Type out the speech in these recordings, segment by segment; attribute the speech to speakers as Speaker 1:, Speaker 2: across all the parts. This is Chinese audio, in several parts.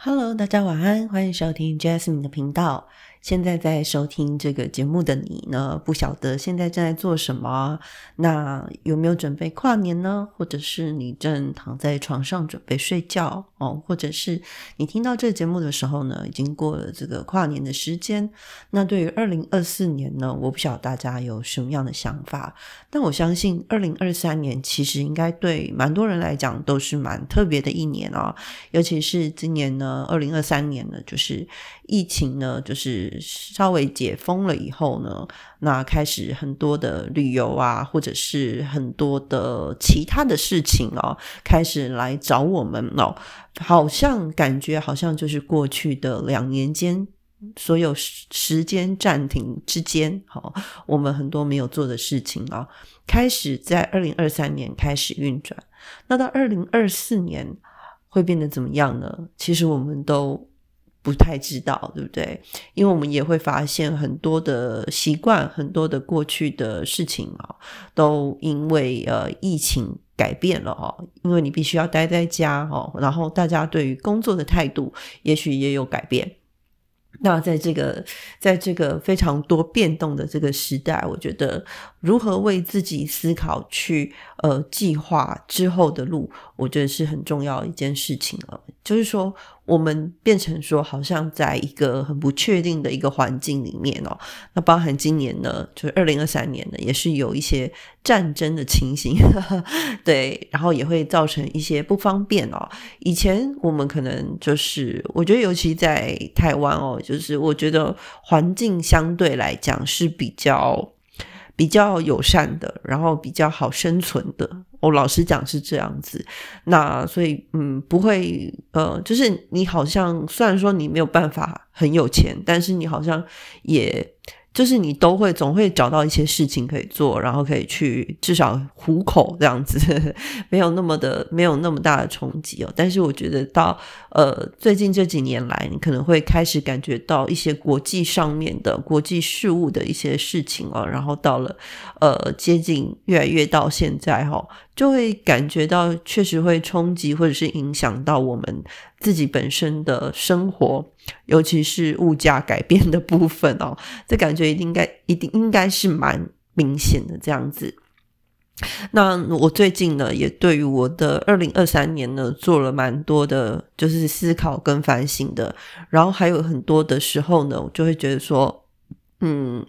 Speaker 1: Hello，大家晚安，欢迎收听 Jasmine 的频道。现在在收听这个节目的你呢，不晓得现在正在做什么？那有没有准备跨年呢？或者是你正躺在床上准备睡觉哦？或者是你听到这个节目的时候呢，已经过了这个跨年的时间？那对于二零二四年呢，我不晓得大家有什么样的想法？但我相信二零二三年其实应该对蛮多人来讲都是蛮特别的一年哦，尤其是今年呢，二零二三年呢，就是疫情呢，就是。稍微解封了以后呢，那开始很多的旅游啊，或者是很多的其他的事情哦，开始来找我们哦，好像感觉好像就是过去的两年间，所有时间暂停之间，好，我们很多没有做的事情啊，开始在二零二三年开始运转。那到二零二四年会变得怎么样呢？其实我们都。不太知道，对不对？因为我们也会发现很多的习惯，很多的过去的事情啊，都因为呃疫情改变了哦。因为你必须要待在家哦，然后大家对于工作的态度，也许也有改变。那在这个在这个非常多变动的这个时代，我觉得如何为自己思考，去呃计划之后的路，我觉得是很重要一件事情了。就是说。我们变成说，好像在一个很不确定的一个环境里面哦。那包含今年呢，就是二零二三年呢，也是有一些战争的情形，对，然后也会造成一些不方便哦。以前我们可能就是，我觉得尤其在台湾哦，就是我觉得环境相对来讲是比较。比较友善的，然后比较好生存的，我老实讲是这样子。那所以，嗯，不会，呃，就是你好像虽然说你没有办法很有钱，但是你好像也。就是你都会总会找到一些事情可以做，然后可以去至少糊口这样子，没有那么的没有那么大的冲击哦。但是我觉得到呃最近这几年来，你可能会开始感觉到一些国际上面的国际事务的一些事情哦，然后到了呃接近越来越到现在哈。就会感觉到确实会冲击或者是影响到我们自己本身的生活，尤其是物价改变的部分哦，这感觉应该一定应该是蛮明显的这样子。那我最近呢，也对于我的二零二三年呢，做了蛮多的，就是思考跟反省的，然后还有很多的时候呢，我就会觉得说，嗯。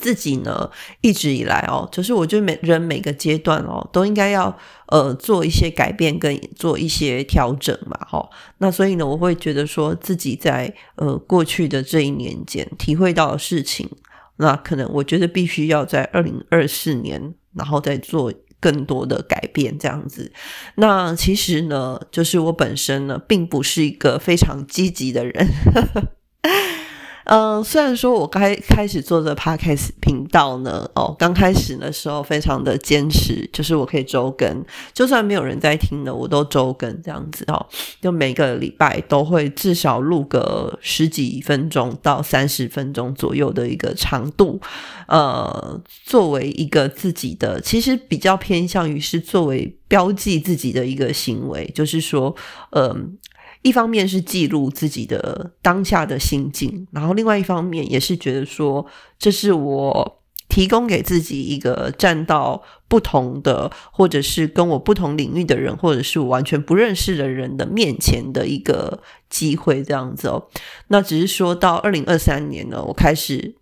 Speaker 1: 自己呢，一直以来哦，就是我觉得每人每个阶段哦，都应该要呃做一些改变跟做一些调整嘛，哈。那所以呢，我会觉得说自己在呃过去的这一年间体会到的事情，那可能我觉得必须要在二零二四年，然后再做更多的改变这样子。那其实呢，就是我本身呢，并不是一个非常积极的人。嗯，虽然说我开开始做这 podcast 频道呢，哦，刚开始的时候非常的坚持，就是我可以周更，就算没有人在听的，我都周更这样子哦，就每个礼拜都会至少录个十几分钟到三十分钟左右的一个长度，呃，作为一个自己的，其实比较偏向于是作为标记自己的一个行为，就是说，嗯。一方面是记录自己的当下的心境，然后另外一方面也是觉得说，这是我提供给自己一个站到不同的，或者是跟我不同领域的人，或者是我完全不认识的人的面前的一个机会，这样子哦。那只是说到二零二三年呢，我开始。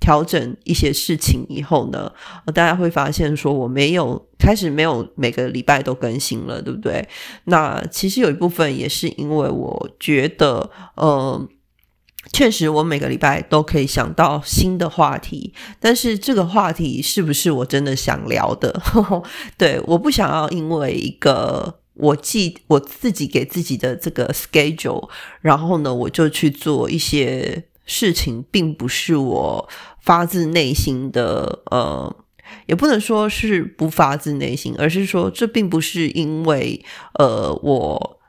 Speaker 1: 调整一些事情以后呢，大家会发现说我没有开始没有每个礼拜都更新了，对不对？那其实有一部分也是因为我觉得，呃，确实我每个礼拜都可以想到新的话题，但是这个话题是不是我真的想聊的？对，我不想要因为一个我记我自己给自己的这个 schedule，然后呢，我就去做一些。事情并不是我发自内心的，呃，也不能说是不发自内心，而是说这并不是因为呃我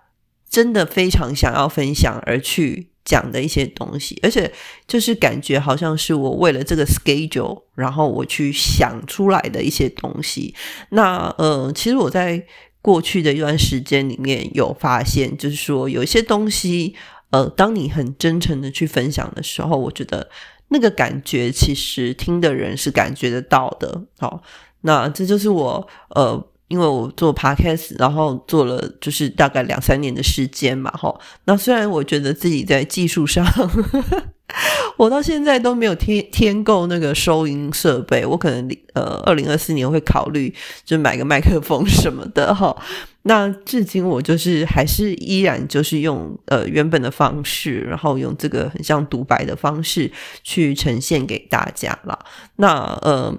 Speaker 1: 真的非常想要分享而去讲的一些东西，而且就是感觉好像是我为了这个 schedule，然后我去想出来的一些东西。那呃，其实我在。过去的一段时间里面有发现，就是说有一些东西，呃，当你很真诚的去分享的时候，我觉得那个感觉其实听的人是感觉得到的。好，那这就是我呃。因为我做 podcast，然后做了就是大概两三年的时间嘛，哈。那虽然我觉得自己在技术上，我到现在都没有添添购那个收音设备，我可能呃二零二四年会考虑就买个麦克风什么的，哈。那至今我就是还是依然就是用呃原本的方式，然后用这个很像独白的方式去呈现给大家了。那呃。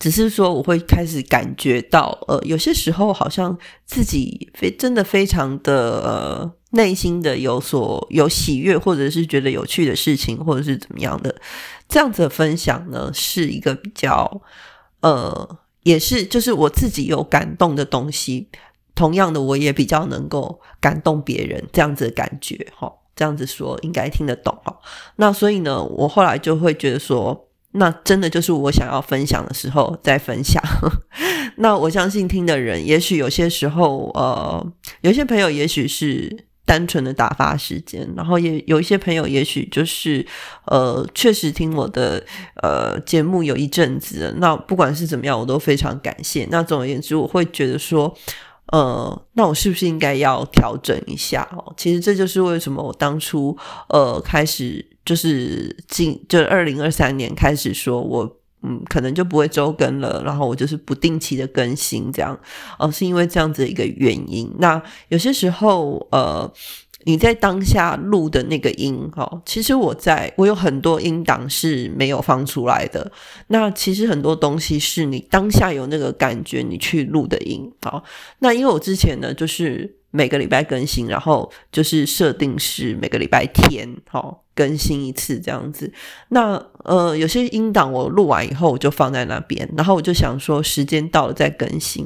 Speaker 1: 只是说，我会开始感觉到，呃，有些时候好像自己非真的非常的呃内心的有所有喜悦，或者是觉得有趣的事情，或者是怎么样的，这样子分享呢，是一个比较呃，也是就是我自己有感动的东西。同样的，我也比较能够感动别人，这样子的感觉，哈，这样子说应该听得懂哈。那所以呢，我后来就会觉得说。那真的就是我想要分享的时候再分享。那我相信听的人，也许有些时候，呃，有些朋友也许是单纯的打发时间，然后也有一些朋友，也许就是呃，确实听我的呃节目有一阵子。那不管是怎么样，我都非常感谢。那总而言之，我会觉得说，呃，那我是不是应该要调整一下？哦，其实这就是为什么我当初呃开始。就是进就二零二三年开始说，我嗯可能就不会周更了，然后我就是不定期的更新这样，哦，是因为这样子一个原因。那有些时候，呃，你在当下录的那个音，哈，其实我在我有很多音档是没有放出来的。那其实很多东西是你当下有那个感觉，你去录的音，好。那因为我之前呢，就是每个礼拜更新，然后就是设定是每个礼拜天，好。更新一次这样子，那呃有些音档我录完以后我就放在那边，然后我就想说时间到了再更新。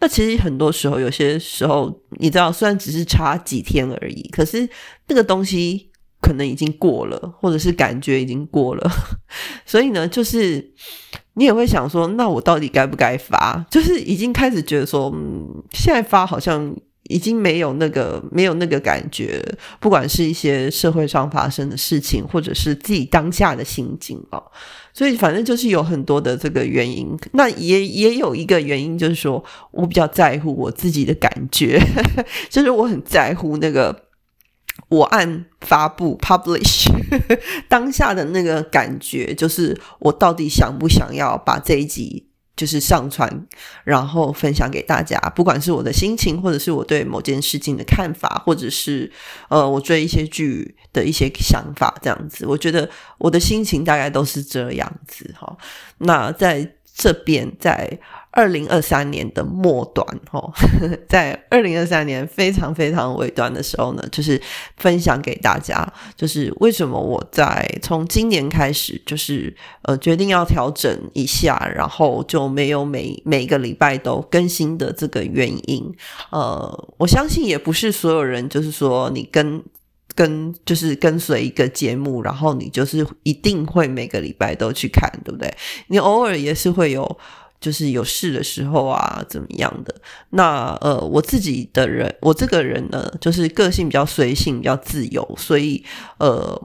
Speaker 1: 那其实很多时候有些时候你知道，虽然只是差几天而已，可是那个东西可能已经过了，或者是感觉已经过了，所以呢，就是你也会想说，那我到底该不该发？就是已经开始觉得说，嗯，现在发好像。已经没有那个没有那个感觉，不管是一些社会上发生的事情，或者是自己当下的心境哦，所以反正就是有很多的这个原因。那也也有一个原因，就是说我比较在乎我自己的感觉，就是我很在乎那个我按发布 publish 当下的那个感觉，就是我到底想不想要把这一集。就是上传，然后分享给大家，不管是我的心情，或者是我对某件事情的看法，或者是呃我追一些剧的一些想法，这样子，我觉得我的心情大概都是这样子哈。那在这边，在。二零二三年的末端，哦，在二零二三年非常非常尾端的时候呢，就是分享给大家，就是为什么我在从今年开始，就是呃决定要调整一下，然后就没有每每个礼拜都更新的这个原因。呃，我相信也不是所有人，就是说你跟跟就是跟随一个节目，然后你就是一定会每个礼拜都去看，对不对？你偶尔也是会有。就是有事的时候啊，怎么样的？那呃，我自己的人，我这个人呢，就是个性比较随性，比较自由，所以呃，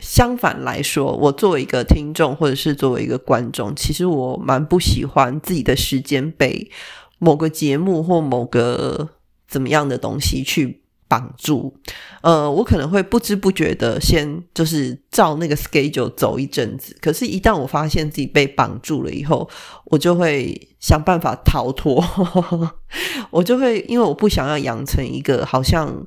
Speaker 1: 相反来说，我作为一个听众或者是作为一个观众，其实我蛮不喜欢自己的时间被某个节目或某个怎么样的东西去。绑住，呃，我可能会不知不觉的先就是照那个 schedule 走一阵子，可是，一旦我发现自己被绑住了以后，我就会想办法逃脱，我就会因为我不想要养成一个好像。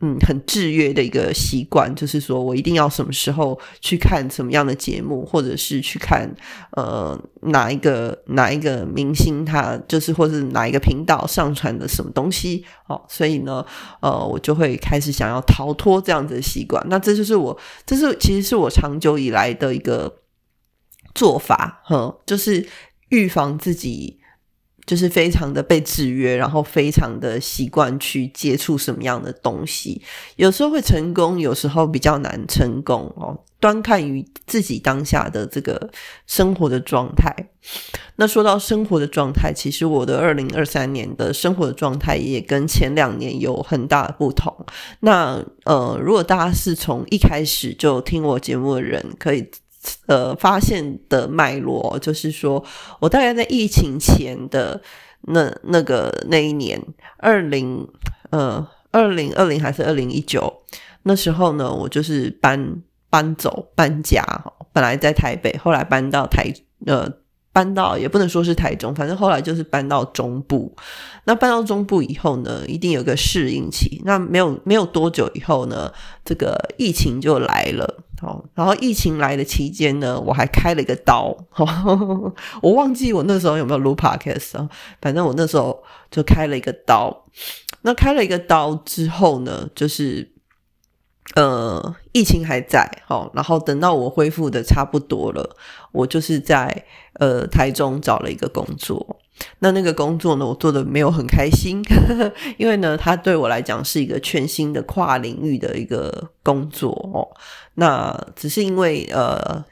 Speaker 1: 嗯，很制约的一个习惯，就是说我一定要什么时候去看什么样的节目，或者是去看呃哪一个哪一个明星他就是或者哪一个频道上传的什么东西哦，所以呢，呃，我就会开始想要逃脱这样子的习惯。那这就是我，这是其实是我长久以来的一个做法，哈，就是预防自己。就是非常的被制约，然后非常的习惯去接触什么样的东西，有时候会成功，有时候比较难成功哦，端看于自己当下的这个生活的状态。那说到生活的状态，其实我的二零二三年的生活的状态也跟前两年有很大的不同。那呃，如果大家是从一开始就听我节目的人，可以呃发现的脉络，就是说我大概在疫情前的那那个那一年，二零呃二零二零还是二零一九，那时候呢，我就是搬搬走搬家，本来在台北，后来搬到台呃。搬到也不能说是台中，反正后来就是搬到中部。那搬到中部以后呢，一定有个适应期。那没有没有多久以后呢，这个疫情就来了。哦，然后疫情来的期间呢，我还开了一个刀。我忘记我那时候有没有录 podcast 啊？反正我那时候就开了一个刀。那开了一个刀之后呢，就是呃，疫情还在。好，然后等到我恢复的差不多了，我就是在。呃，台中找了一个工作，那那个工作呢，我做的没有很开心，因为呢，它对我来讲是一个全新的跨领域的一个工作哦。那只是因为呃，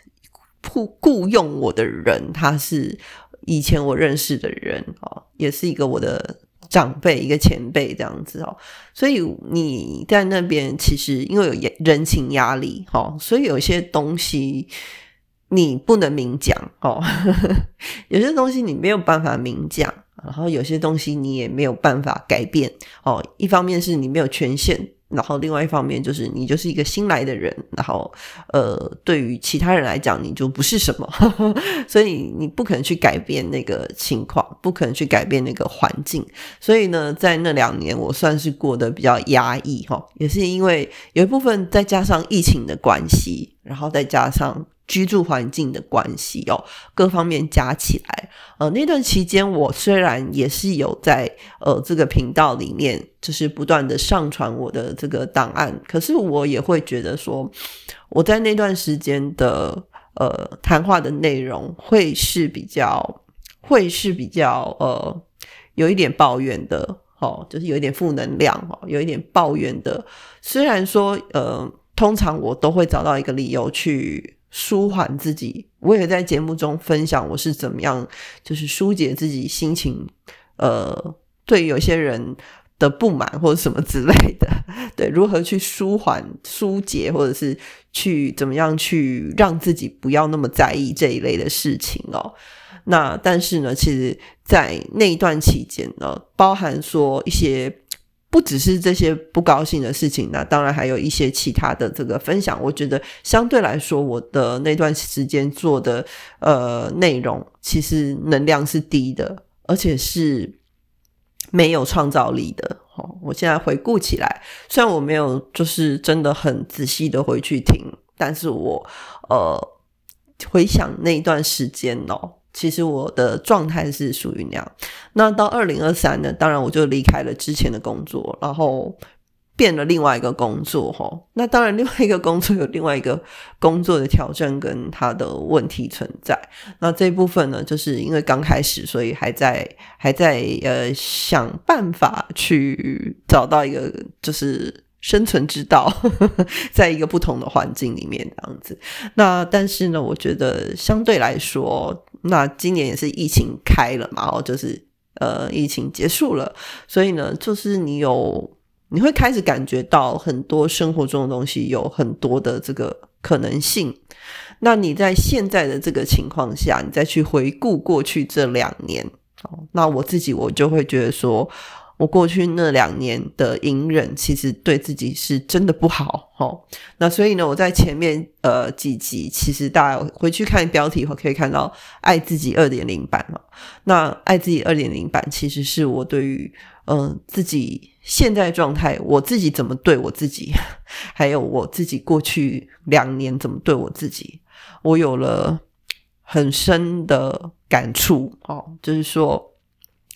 Speaker 1: 雇雇佣我的人他是以前我认识的人哦，也是一个我的长辈，一个前辈这样子哦。所以你在那边其实因为有人情压力哈，所以有些东西。你不能明讲哦，有些东西你没有办法明讲，然后有些东西你也没有办法改变哦。一方面是你没有权限，然后另外一方面就是你就是一个新来的人，然后呃，对于其他人来讲你就不是什么，所以你不可能去改变那个情况，不可能去改变那个环境。所以呢，在那两年我算是过得比较压抑哈，也是因为有一部分再加上疫情的关系，然后再加上。居住环境的关系哦，各方面加起来，呃，那段期间我虽然也是有在呃这个频道里面，就是不断的上传我的这个档案，可是我也会觉得说，我在那段时间的呃谈话的内容会是比较会是比较呃有一点抱怨的，哦，就是有一点负能量哦，有一点抱怨的。虽然说呃，通常我都会找到一个理由去。舒缓自己，我也在节目中分享我是怎么样，就是疏解自己心情，呃，对有些人的不满或者什么之类的，对，如何去舒缓、疏解，或者是去怎么样去让自己不要那么在意这一类的事情哦。那但是呢，其实，在那一段期间呢，包含说一些。不只是这些不高兴的事情，那当然还有一些其他的这个分享。我觉得相对来说，我的那段时间做的呃内容，其实能量是低的，而且是没有创造力的。哦，我现在回顾起来，虽然我没有就是真的很仔细的回去听，但是我呃回想那段时间哦。其实我的状态是属于那样。那到二零二三呢？当然我就离开了之前的工作，然后变了另外一个工作。哈，那当然另外一个工作有另外一个工作的挑战跟它的问题存在。那这部分呢，就是因为刚开始，所以还在还在呃想办法去找到一个就是。生存之道，在一个不同的环境里面这样子。那但是呢，我觉得相对来说，那今年也是疫情开了嘛，哦，就是呃疫情结束了，所以呢，就是你有你会开始感觉到很多生活中的东西有很多的这个可能性。那你在现在的这个情况下，你再去回顾过去这两年，哦，那我自己我就会觉得说。我过去那两年的隐忍，其实对自己是真的不好，哈。那所以呢，我在前面呃几集，其实大家回去看标题后，可以看到“爱自己二点零版”嘛。那“爱自己二点零版”其实是我对于嗯自己现在状态，我自己怎么对我自己，还有我自己过去两年怎么对我自己，我有了很深的感触，哦，就是说。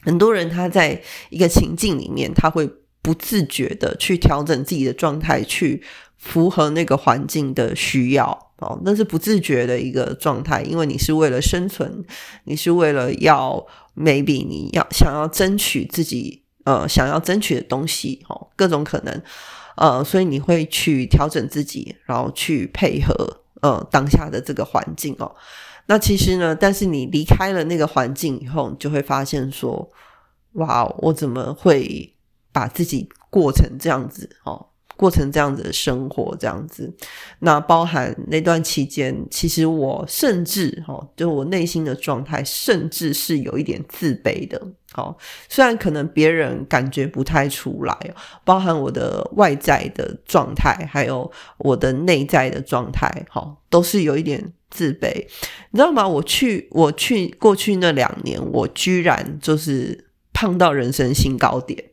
Speaker 1: 很多人他在一个情境里面，他会不自觉的去调整自己的状态，去符合那个环境的需要。哦，那是不自觉的一个状态，因为你是为了生存，你是为了要 maybe 你要想要争取自己呃想要争取的东西。哦，各种可能。呃，所以你会去调整自己，然后去配合呃当下的这个环境哦。那其实呢，但是你离开了那个环境以后，你就会发现说，哇，我怎么会把自己过成这样子哦？过成这样子的生活，这样子，那包含那段期间，其实我甚至哈，就我内心的状态，甚至是有一点自卑的。好，虽然可能别人感觉不太出来，包含我的外在的状态，还有我的内在的状态，哈，都是有一点自卑。你知道吗？我去，我去过去那两年，我居然就是胖到人生新高点。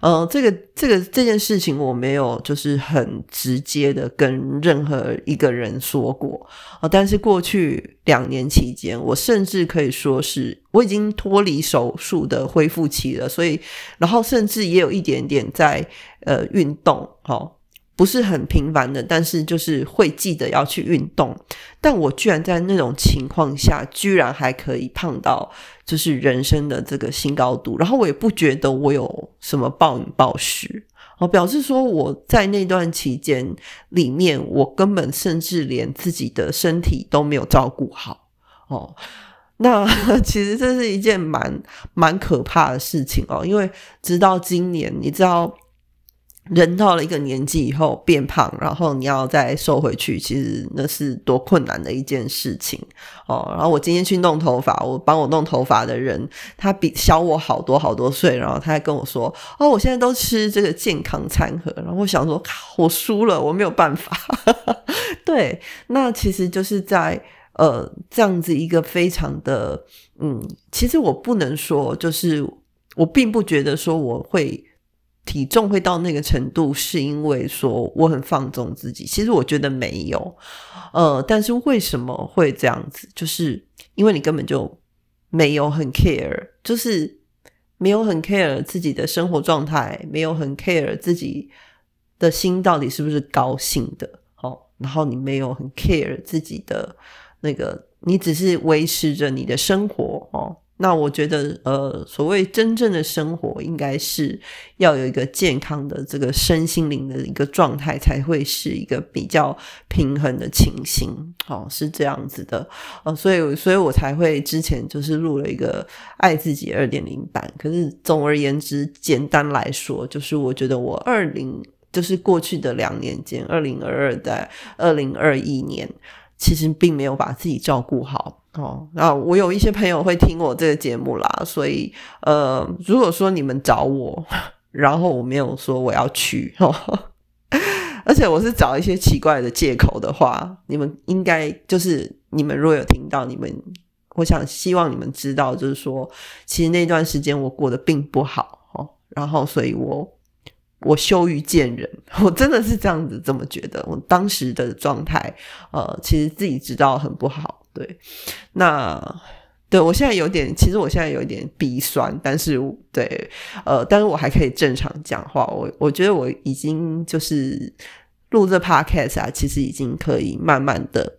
Speaker 1: 嗯，这个这个这件事情我没有就是很直接的跟任何一个人说过啊，但是过去两年期间，我甚至可以说是我已经脱离手术的恢复期了，所以然后甚至也有一点点在呃运动，哈。不是很频繁的，但是就是会记得要去运动。但我居然在那种情况下，居然还可以胖到就是人生的这个新高度。然后我也不觉得我有什么暴饮暴食，哦，表示说我在那段期间里面，我根本甚至连自己的身体都没有照顾好。哦，那 其实这是一件蛮蛮可怕的事情哦，因为直到今年，你知道。人到了一个年纪以后变胖，然后你要再瘦回去，其实那是多困难的一件事情哦。然后我今天去弄头发，我帮我弄头发的人，他比小我好多好多岁，然后他还跟我说：“哦，我现在都吃这个健康餐盒。”然后我想说：“我输了，我没有办法。”对，那其实就是在呃这样子一个非常的嗯，其实我不能说，就是我并不觉得说我会。体重会到那个程度，是因为说我很放纵自己。其实我觉得没有，呃，但是为什么会这样子？就是因为你根本就没有很 care，就是没有很 care 自己的生活状态，没有很 care 自己的心到底是不是高兴的。哦，然后你没有很 care 自己的那个，你只是维持着你的生活哦。那我觉得，呃，所谓真正的生活，应该是要有一个健康的这个身心灵的一个状态，才会是一个比较平衡的情形。哦，是这样子的，呃，所以，所以我才会之前就是录了一个爱自己二点零版。可是，总而言之，简单来说，就是我觉得我二零，就是过去的两年间，二零二二在二零二一年，其实并没有把自己照顾好。哦，那我有一些朋友会听我这个节目啦，所以呃，如果说你们找我，然后我没有说我要去，而且我是找一些奇怪的借口的话，你们应该就是你们如果有听到，你们我想希望你们知道，就是说，其实那段时间我过得并不好哦，然后所以我我羞于见人，我真的是这样子这么觉得，我当时的状态，呃，其实自己知道很不好。对，那对我现在有点，其实我现在有点鼻酸，但是对，呃，但是我还可以正常讲话。我我觉得我已经就是录这 podcast 啊，其实已经可以慢慢的，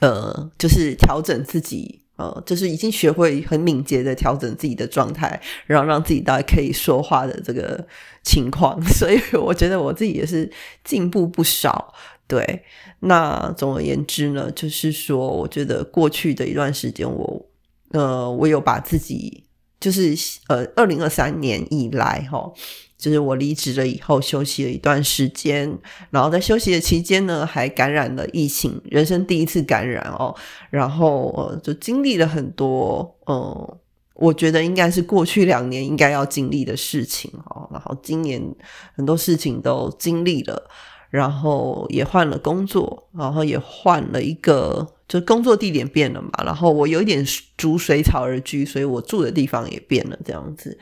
Speaker 1: 呃，就是调整自己，呃，就是已经学会很敏捷的调整自己的状态，然后让自己大概可以说话的这个情况。所以我觉得我自己也是进步不少。对，那总而言之呢，就是说，我觉得过去的一段时间，我呃，我有把自己，就是呃，二零二三年以来，哈，就是我离职了以后，休息了一段时间，然后在休息的期间呢，还感染了疫情，人生第一次感染哦，然后呃，就经历了很多，嗯，我觉得应该是过去两年应该要经历的事情哦，然后今年很多事情都经历了。然后也换了工作，然后也换了一个，就工作地点变了嘛。然后我有一点逐水草而居，所以我住的地方也变了，这样子。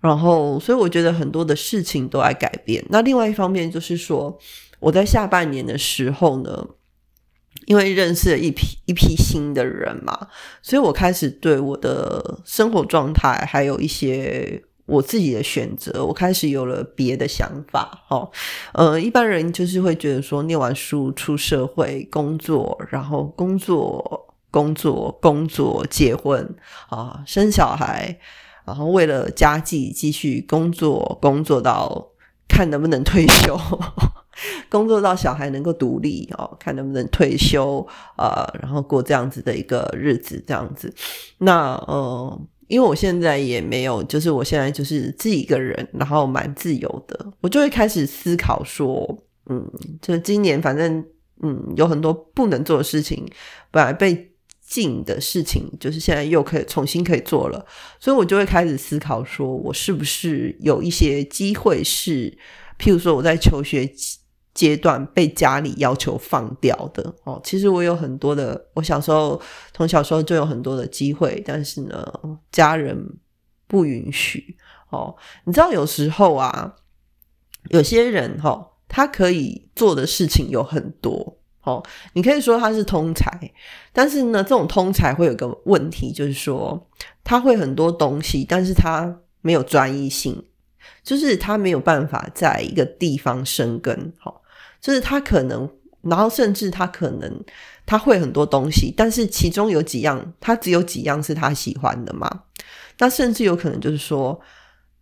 Speaker 1: 然后，所以我觉得很多的事情都在改变。那另外一方面就是说，我在下半年的时候呢，因为认识了一批一批新的人嘛，所以我开始对我的生活状态还有一些。我自己的选择，我开始有了别的想法。哦，呃，一般人就是会觉得说，念完书出社会工作，然后工作、工作、工作，结婚啊，生小孩，然后为了家计继续工作，工作到看能不能退休。工作到小孩能够独立哦，看能不能退休呃，然后过这样子的一个日子，这样子。那呃，因为我现在也没有，就是我现在就是自己一个人，然后蛮自由的，我就会开始思考说，嗯，就今年反正嗯有很多不能做的事情，本来被。禁的事情就是现在又可以重新可以做了，所以我就会开始思考，说我是不是有一些机会是，譬如说我在求学阶段被家里要求放掉的哦。其实我有很多的，我小时候从小时候就有很多的机会，但是呢，家人不允许哦。你知道有时候啊，有些人哈，他可以做的事情有很多。哦，你可以说他是通才，但是呢，这种通才会有个问题，就是说他会很多东西，但是他没有专一性，就是他没有办法在一个地方生根。好，就是他可能，然后甚至他可能他会很多东西，但是其中有几样，他只有几样是他喜欢的嘛？那甚至有可能就是说。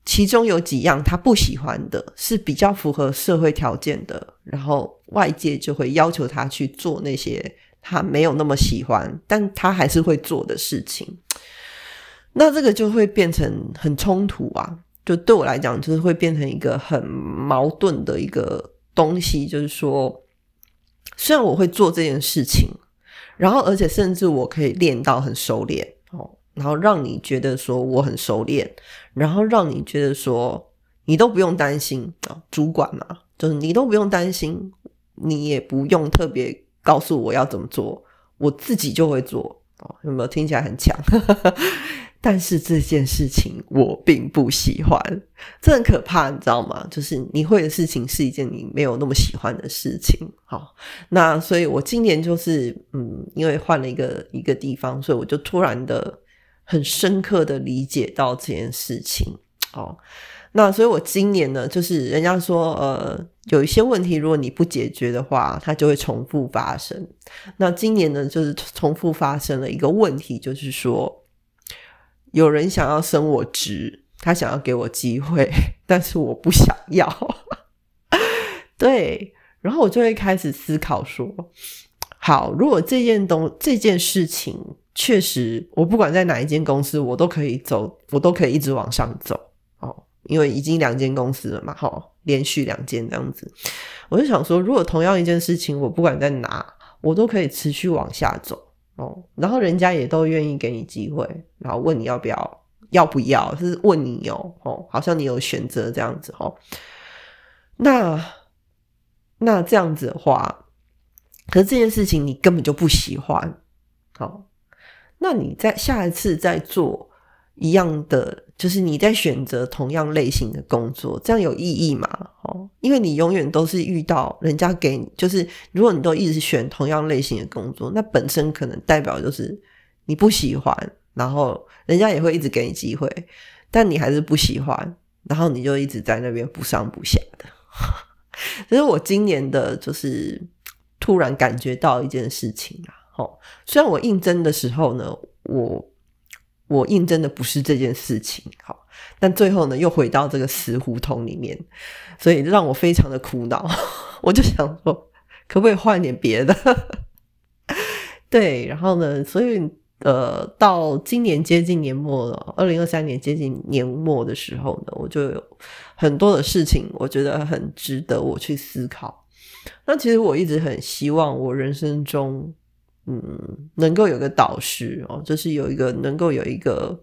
Speaker 1: 其中有几样他不喜欢的，是比较符合社会条件的，然后外界就会要求他去做那些他没有那么喜欢，但他还是会做的事情。那这个就会变成很冲突啊！就对我来讲，就是会变成一个很矛盾的一个东西。就是说，虽然我会做这件事情，然后而且甚至我可以练到很熟练哦。然后让你觉得说我很熟练，然后让你觉得说你都不用担心啊，主管嘛，就是你都不用担心，你也不用特别告诉我要怎么做，我自己就会做哦。有没有听起来很强？但是这件事情我并不喜欢，这很可怕，你知道吗？就是你会的事情是一件你没有那么喜欢的事情。好，那所以我今年就是嗯，因为换了一个一个地方，所以我就突然的。很深刻的理解到这件事情哦，那所以我今年呢，就是人家说，呃，有一些问题，如果你不解决的话，它就会重复发生。那今年呢，就是重复发生了一个问题，就是说，有人想要升我职，他想要给我机会，但是我不想要。对，然后我就会开始思考说，好，如果这件东这件事情。确实，我不管在哪一间公司，我都可以走，我都可以一直往上走哦。因为已经两间公司了嘛，哈，连续两间这样子，我就想说，如果同样一件事情，我不管在哪，我都可以持续往下走哦。然后人家也都愿意给你机会，然后问你要不要，要不要是问你哦，哦，好像你有选择这样子哦。那那这样子的话，可是这件事情你根本就不喜欢，好。那你在下一次再做一样的，就是你在选择同样类型的工作，这样有意义吗？哦，因为你永远都是遇到人家给你，就是如果你都一直选同样类型的工作，那本身可能代表就是你不喜欢，然后人家也会一直给你机会，但你还是不喜欢，然后你就一直在那边不上不下的。其实我今年的就是突然感觉到一件事情啊。哦，虽然我应征的时候呢，我我应征的不是这件事情，好，但最后呢又回到这个死胡同里面，所以让我非常的苦恼。我就想说，可不可以换点别的？对，然后呢，所以呃，到今年接近年末了，二零二三年接近年末的时候呢，我就有很多的事情，我觉得很值得我去思考。那其实我一直很希望我人生中。嗯，能够有个导师哦，就是有一个能够有一个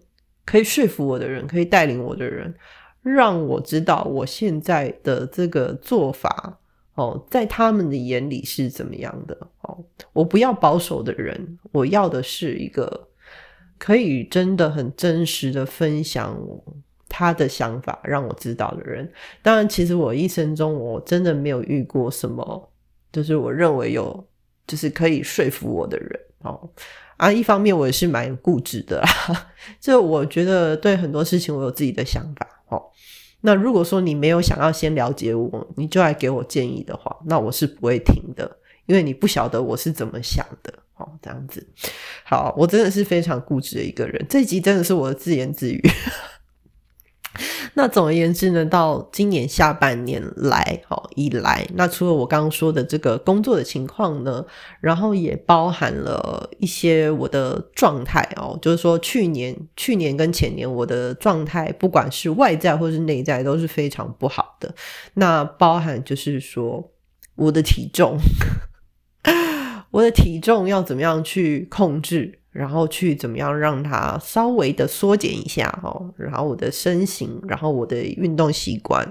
Speaker 1: 可以说服我的人，可以带领我的人，让我知道我现在的这个做法哦，在他们的眼里是怎么样的哦。我不要保守的人，我要的是一个可以真的很真实的分享他的想法，让我知道的人。当然，其实我一生中我真的没有遇过什么，就是我认为有。就是可以说服我的人哦啊，一方面我也是蛮固执的啦，就我觉得对很多事情我有自己的想法哦。那如果说你没有想要先了解我，你就来给我建议的话，那我是不会听的，因为你不晓得我是怎么想的哦。这样子，好，我真的是非常固执的一个人。这集真的是我的自言自语。那总而言之呢，到今年下半年来，哦以来，那除了我刚刚说的这个工作的情况呢，然后也包含了一些我的状态哦，就是说去年、去年跟前年我的状态，不管是外在或是内在，都是非常不好的。那包含就是说我的体重，我的体重要怎么样去控制？然后去怎么样让它稍微的缩减一下哦，然后我的身形，然后我的运动习惯，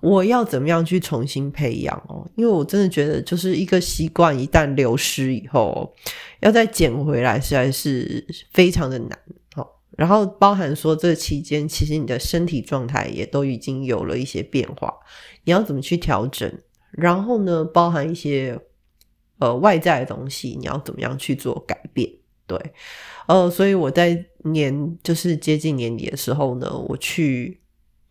Speaker 1: 我要怎么样去重新培养哦？因为我真的觉得，就是一个习惯一旦流失以后，要再捡回来实在是非常的难哦。然后包含说这期间，其实你的身体状态也都已经有了一些变化，你要怎么去调整？然后呢，包含一些呃外在的东西，你要怎么样去做改变？对，呃，所以我在年就是接近年底的时候呢，我去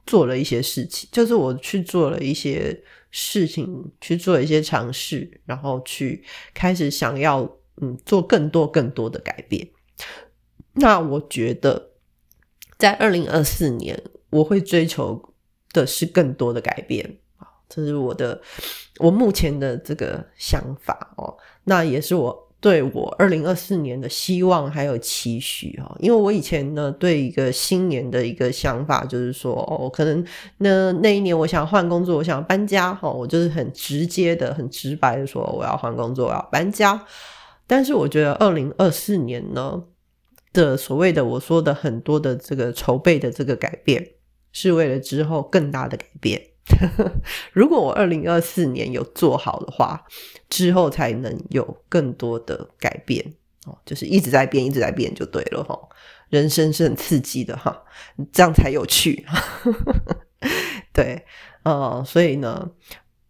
Speaker 1: 做了一些事情，就是我去做了一些事情，去做一些尝试，然后去开始想要嗯做更多更多的改变。那我觉得在二零二四年，我会追求的是更多的改变，这是我的我目前的这个想法哦，那也是我。对我二零二四年的希望还有期许哈，因为我以前呢对一个新年的一个想法就是说哦，可能那那一年我想换工作，我想搬家哈，我就是很直接的、很直白的说我要换工作，我要搬家。但是我觉得二零二四年呢的所谓的我说的很多的这个筹备的这个改变，是为了之后更大的改变。如果我二零二四年有做好的话，之后才能有更多的改变哦，就是一直在变，一直在变就对了哈。人生是很刺激的哈，这样才有趣。对，呃，所以呢，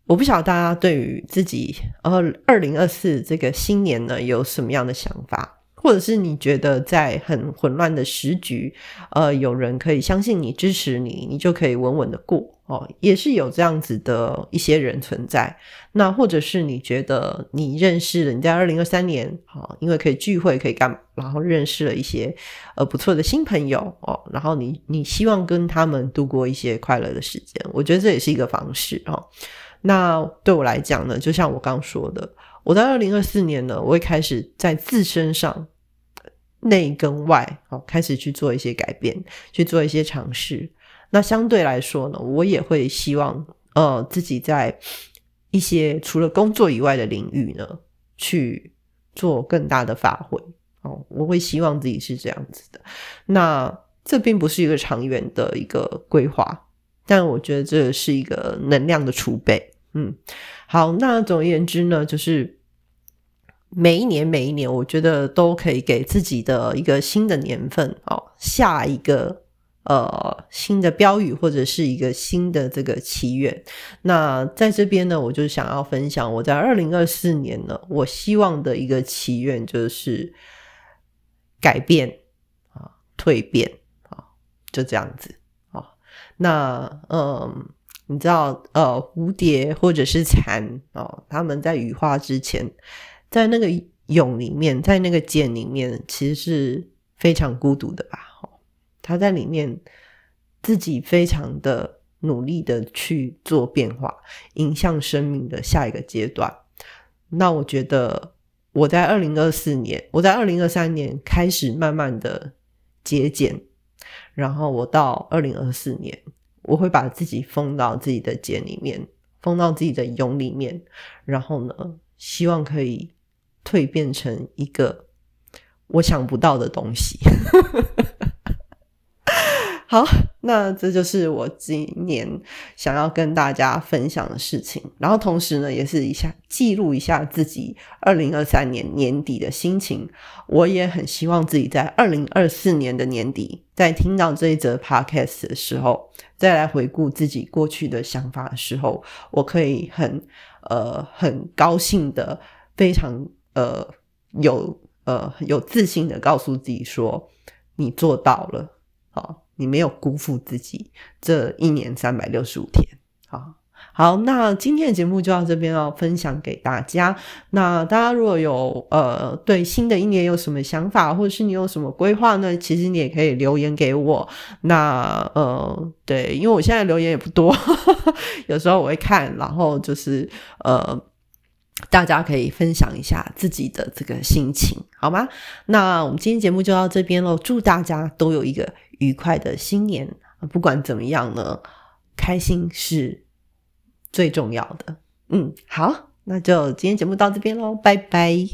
Speaker 1: 我不晓得大家对于自己呃二零二四这个新年呢有什么样的想法。或者是你觉得在很混乱的时局，呃，有人可以相信你、支持你，你就可以稳稳的过哦，也是有这样子的一些人存在。那或者是你觉得你认识了，你在二零二三年，哦，因为可以聚会可以干，然后认识了一些呃不错的新朋友哦，然后你你希望跟他们度过一些快乐的时间，我觉得这也是一个方式哦。那对我来讲呢，就像我刚说的。我在二零二四年呢，我会开始在自身上内跟外哦，开始去做一些改变，去做一些尝试。那相对来说呢，我也会希望呃自己在一些除了工作以外的领域呢，去做更大的发挥哦。我会希望自己是这样子的。那这并不是一个长远的一个规划，但我觉得这是一个能量的储备。嗯，好，那总而言之呢，就是每一年每一年，我觉得都可以给自己的一个新的年份哦，下一个呃新的标语或者是一个新的这个祈愿。那在这边呢，我就想要分享我在二零二四年呢，我希望的一个祈愿就是改变啊，蜕变啊，就这样子啊。那嗯。你知道，呃，蝴蝶或者是蚕哦，他们在羽化之前，在那个蛹里面，在那个茧里面，其实是非常孤独的吧？他，在里面自己非常的努力的去做变化，迎向生命的下一个阶段。那我觉得，我在二零二四年，我在二零二三年开始慢慢的节俭，然后我到二零二四年。我会把自己封到自己的茧里面，封到自己的蛹里面，然后呢，希望可以蜕变成一个我想不到的东西。好，那这就是我今年想要跟大家分享的事情。然后同时呢，也是一下记录一下自己二零二三年年底的心情。我也很希望自己在二零二四年的年底，在听到这一则 podcast 的时候，再来回顾自己过去的想法的时候，我可以很呃很高兴的，非常呃有呃有自信的告诉自己说，你做到了，好。你没有辜负自己这一年三百六十五天，啊好，那今天的节目就到这边哦，分享给大家。那大家如果有呃对新的一年有什么想法，或者是你有什么规划呢？其实你也可以留言给我。那呃，对，因为我现在留言也不多，有时候我会看，然后就是呃，大家可以分享一下自己的这个心情，好吗？那我们今天节目就到这边喽，祝大家都有一个愉快的新年。不管怎么样呢，开心是。最重要的，嗯，好，那就今天节目到这边喽，拜拜。